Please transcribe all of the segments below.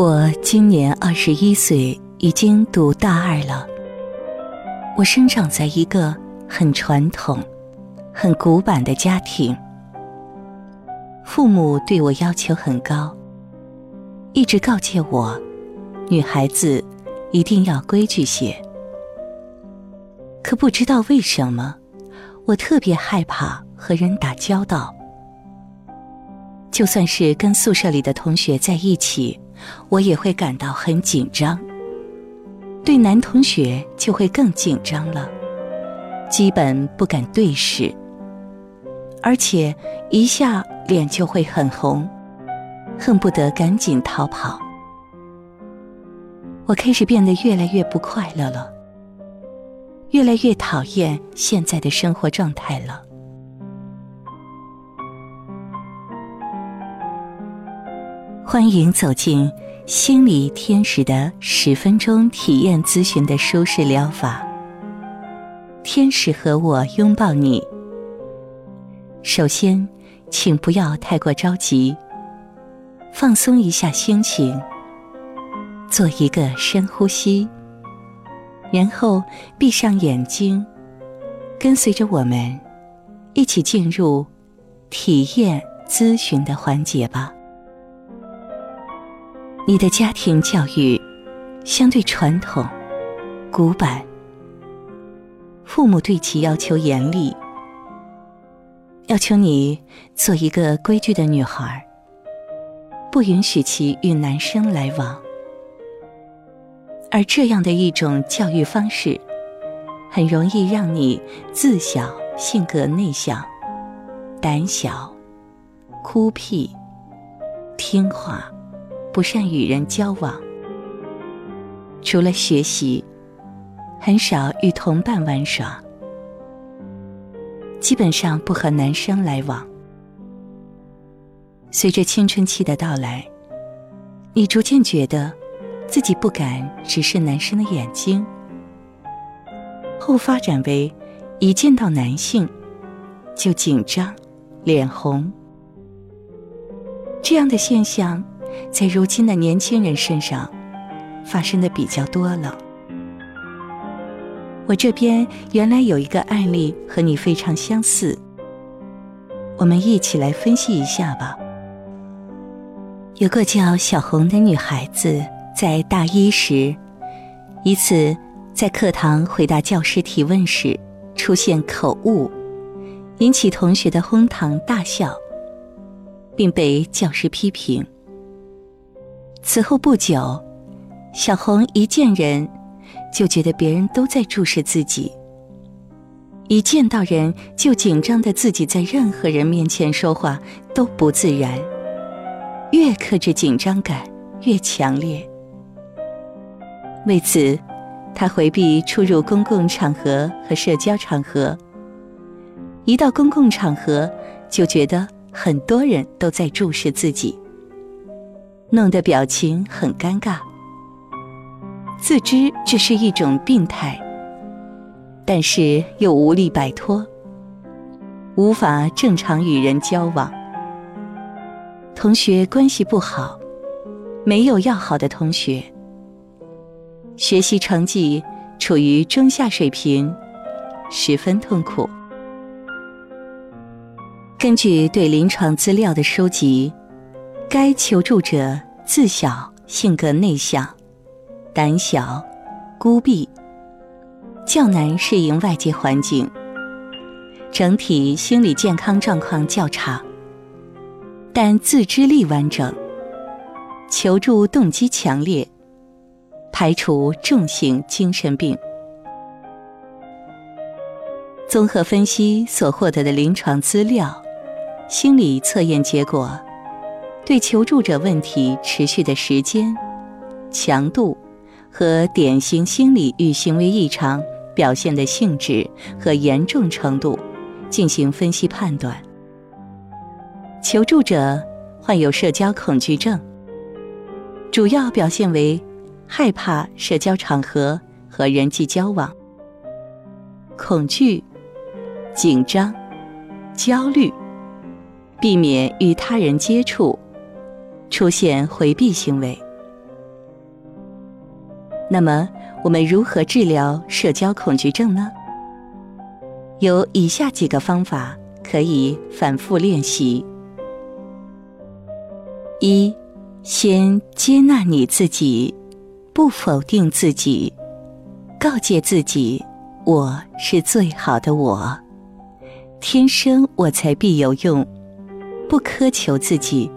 我今年二十一岁，已经读大二了。我生长在一个很传统、很古板的家庭，父母对我要求很高，一直告诫我，女孩子一定要规矩些。可不知道为什么，我特别害怕和人打交道，就算是跟宿舍里的同学在一起。我也会感到很紧张，对男同学就会更紧张了，基本不敢对视，而且一下脸就会很红，恨不得赶紧逃跑。我开始变得越来越不快乐了，越来越讨厌现在的生活状态了。欢迎走进心理天使的十分钟体验咨询的舒适疗法。天使和我拥抱你。首先，请不要太过着急，放松一下心情，做一个深呼吸，然后闭上眼睛，跟随着我们一起进入体验咨询的环节吧。你的家庭教育相对传统、古板，父母对其要求严厉，要求你做一个规矩的女孩，不允许其与男生来往。而这样的一种教育方式，很容易让你自小性格内向、胆小、孤僻、听话。不善与人交往，除了学习，很少与同伴玩耍，基本上不和男生来往。随着青春期的到来，你逐渐觉得自己不敢直视男生的眼睛，后发展为一见到男性就紧张、脸红，这样的现象。在如今的年轻人身上，发生的比较多了。我这边原来有一个案例和你非常相似，我们一起来分析一下吧。有个叫小红的女孩子，在大一时，一次在课堂回答教师提问时出现口误，引起同学的哄堂大笑，并被教师批评。此后不久，小红一见人，就觉得别人都在注视自己。一见到人就紧张的自己，在任何人面前说话都不自然，越克制紧张感越强烈。为此，他回避出入公共场合和社交场合。一到公共场合，就觉得很多人都在注视自己。弄得表情很尴尬，自知这是一种病态，但是又无力摆脱，无法正常与人交往。同学关系不好，没有要好的同学，学习成绩处于中下水平，十分痛苦。根据对临床资料的收集。该求助者自小性格内向、胆小、孤僻，较难适应外界环境，整体心理健康状况较差，但自制力完整，求助动机强烈，排除重型精神病。综合分析所获得的临床资料、心理测验结果。对求助者问题持续的时间、强度和典型心理与行为异常表现的性质和严重程度进行分析判断。求助者患有社交恐惧症，主要表现为害怕社交场合和人际交往、恐惧、紧张、焦虑，避免与他人接触。出现回避行为，那么，我们如何治疗社交恐惧症呢？有以下几个方法可以反复练习：一、先接纳你自己，不否定自己，告诫自己我是最好的我，天生我才必有用，不苛求自己，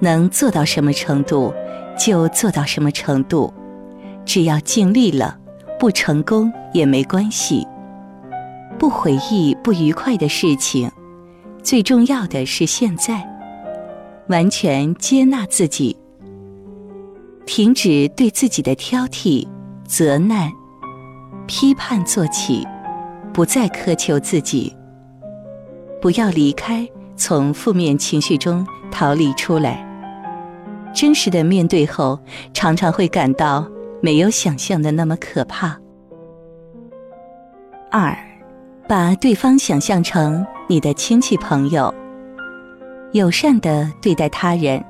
能做到什么程度就做到什么程度。只要尽力了，不成功也没关系。不回忆不愉快的事情，最重要的是现在，完全接纳自己，停止对自己的挑剔、责难、批判做起，不再苛求自己。不要离开，从负面情绪中逃离出来。真实的面对后，常常会感到。没有想象的那么可怕。二，把对方想象成你的亲戚朋友，友善的对待他人，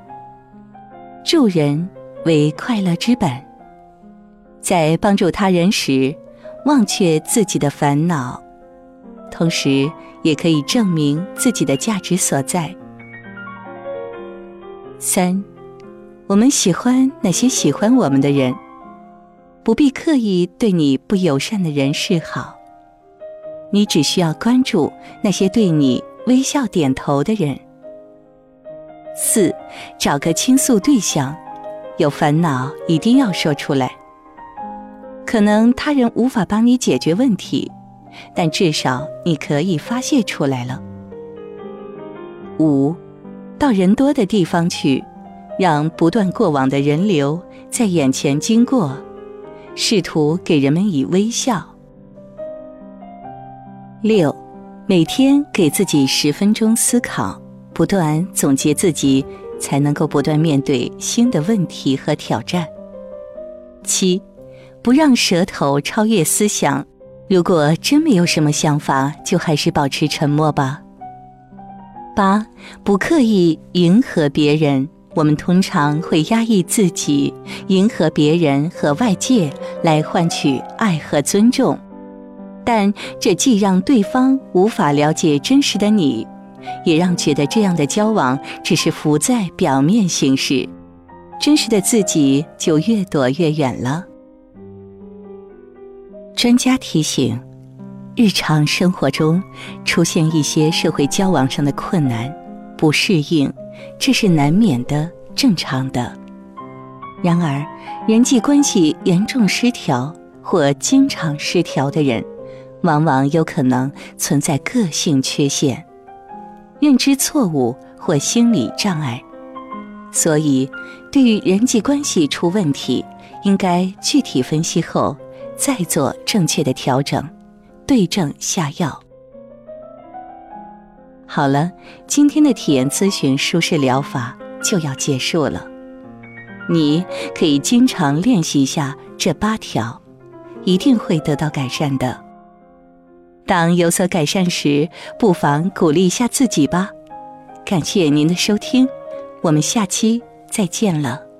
助人为快乐之本。在帮助他人时，忘却自己的烦恼，同时也可以证明自己的价值所在。三，我们喜欢那些喜欢我们的人。不必刻意对你不友善的人示好，你只需要关注那些对你微笑点头的人。四，找个倾诉对象，有烦恼一定要说出来。可能他人无法帮你解决问题，但至少你可以发泄出来了。五，到人多的地方去，让不断过往的人流在眼前经过。试图给人们以微笑。六，每天给自己十分钟思考，不断总结自己，才能够不断面对新的问题和挑战。七，不让舌头超越思想。如果真没有什么想法，就还是保持沉默吧。八，不刻意迎合别人。我们通常会压抑自己，迎合别人和外界来换取爱和尊重，但这既让对方无法了解真实的你，也让觉得这样的交往只是浮在表面形式，真实的自己就越躲越远了。专家提醒：日常生活中出现一些社会交往上的困难、不适应。这是难免的、正常的。然而，人际关系严重失调或经常失调的人，往往有可能存在个性缺陷、认知错误或心理障碍。所以，对于人际关系出问题，应该具体分析后再做正确的调整，对症下药。好了，今天的体验咨询舒适疗法就要结束了。你可以经常练习一下这八条，一定会得到改善的。当有所改善时，不妨鼓励一下自己吧。感谢您的收听，我们下期再见了。